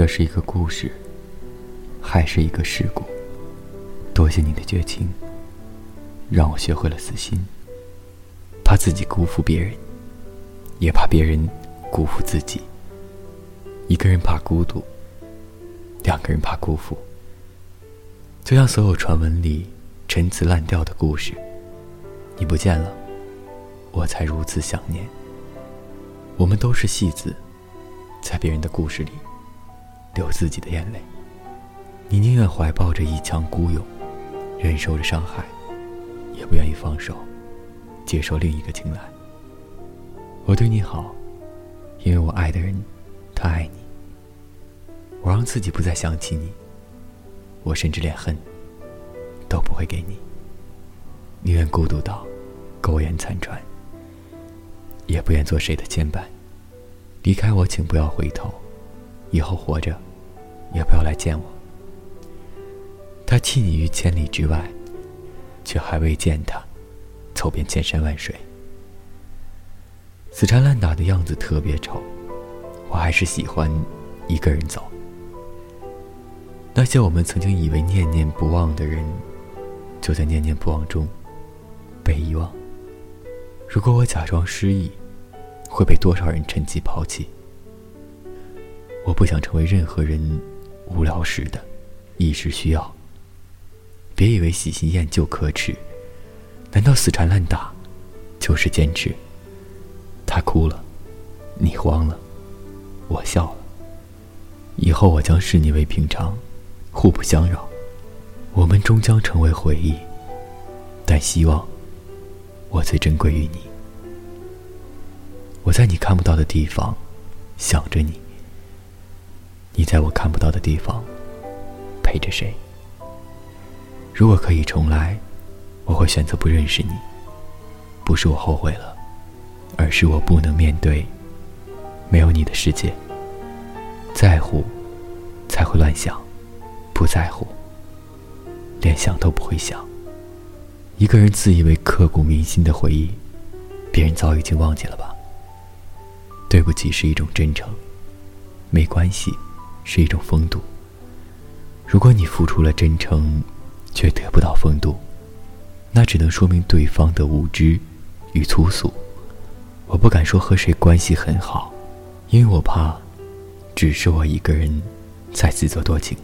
这是一个故事，还是一个事故？多谢你的绝情，让我学会了死心。怕自己辜负别人，也怕别人辜负自己。一个人怕孤独，两个人怕辜负。就像所有传闻里陈词滥调的故事，你不见了，我才如此想念。我们都是戏子，在别人的故事里流自己的眼泪。你宁愿怀抱着一腔孤勇，忍受着伤害，也不愿意放手，接受另一个青睐。我对你好，因为我爱的人，他爱你。我让自己不再想起你。我甚至连恨都不会给你，宁愿孤独到苟延残喘，也不愿做谁的牵绊。离开我，请不要回头，以后活着也不要来见我。他弃你于千里之外，却还未见他走遍千山万水。死缠烂打的样子特别丑，我还是喜欢一个人走。那些我们曾经以为念念不忘的人，就在念念不忘中被遗忘。如果我假装失忆，会被多少人趁机抛弃？我不想成为任何人无聊时的一时需要。别以为喜新厌旧可耻，难道死缠烂打就是坚持？他哭了，你慌了，我笑了。以后我将视你为平常。互不相扰，我们终将成为回忆。但希望，我最珍贵于你。我在你看不到的地方想着你，你在我看不到的地方陪着谁？如果可以重来，我会选择不认识你。不是我后悔了，而是我不能面对没有你的世界。在乎，才会乱想。不在乎，连想都不会想。一个人自以为刻骨铭心的回忆，别人早已经忘记了吧？对不起是一种真诚，没关系是一种风度。如果你付出了真诚，却得不到风度，那只能说明对方的无知与粗俗。我不敢说和谁关系很好，因为我怕，只是我一个人在自作多情。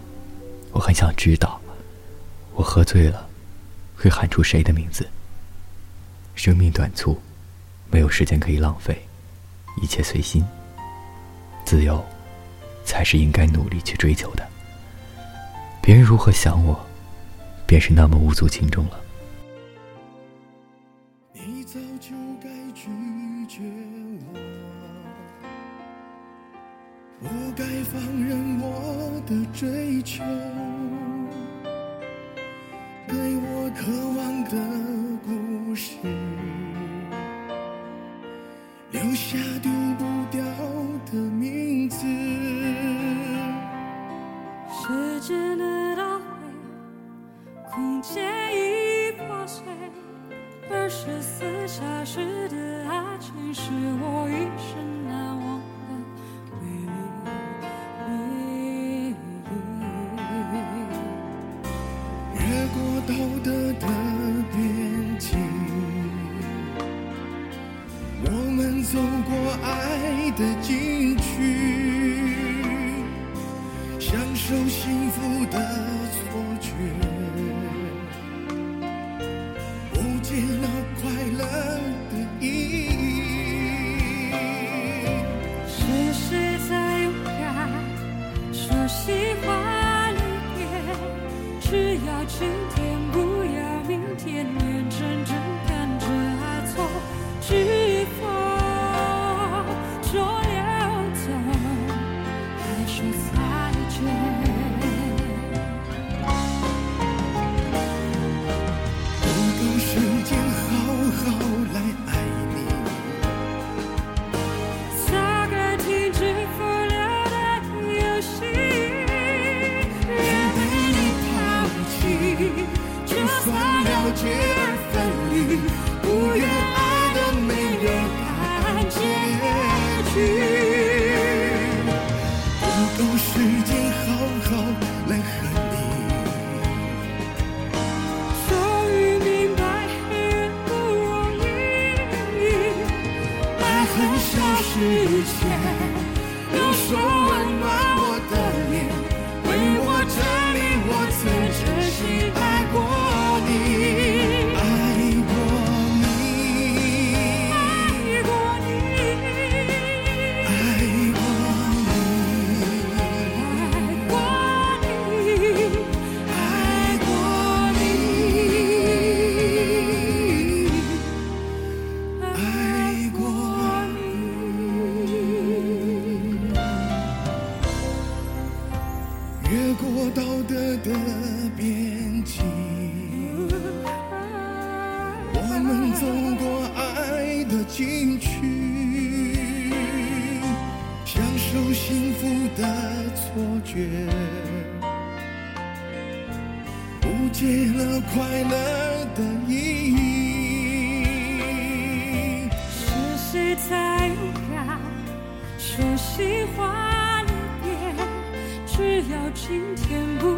我很想知道，我喝醉了，会喊出谁的名字。生命短促，没有时间可以浪费，一切随心。自由，才是应该努力去追求的。别人如何想我，便是那么无足轻重了。你早就该拒绝我，不该放任我的追求。给我渴望的故事，留下是我一生难忘的回忆。越过道德的边境，我们。走过爱的禁区，享受幸福的错觉，之前都说温暖。错觉，误解了快乐的意义。是谁在敢说喜欢离别？只要今天不。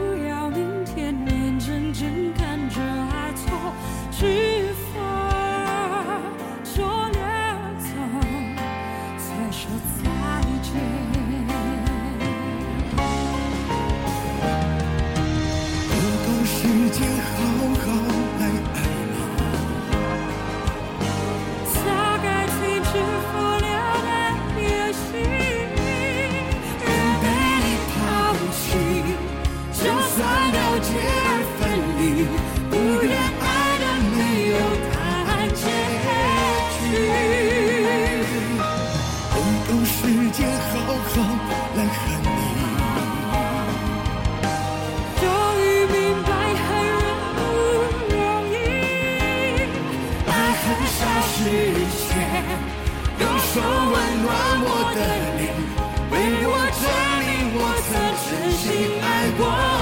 盛夏世界用手温暖我的脸为我证明我曾真心爱过。